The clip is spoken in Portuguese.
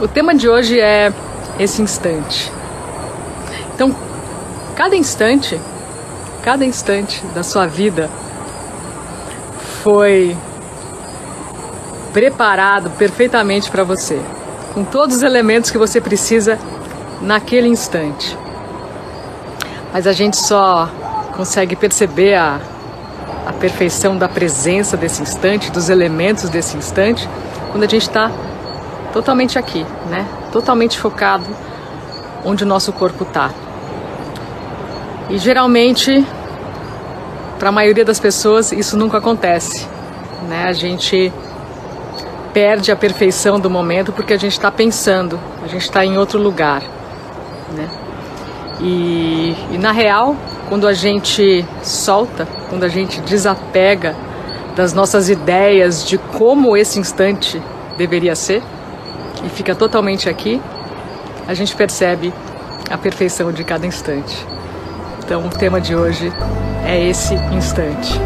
O tema de hoje é esse instante. Então, cada instante, cada instante da sua vida foi preparado perfeitamente para você, com todos os elementos que você precisa naquele instante. Mas a gente só consegue perceber a, a perfeição da presença desse instante, dos elementos desse instante, quando a gente está totalmente aqui, né? Totalmente focado onde o nosso corpo está. E geralmente, para a maioria das pessoas, isso nunca acontece, né? A gente perde a perfeição do momento porque a gente está pensando, a gente está em outro lugar, né? E, e na real, quando a gente solta, quando a gente desapega das nossas ideias de como esse instante deveria ser, e fica totalmente aqui, a gente percebe a perfeição de cada instante. Então, o tema de hoje é esse instante.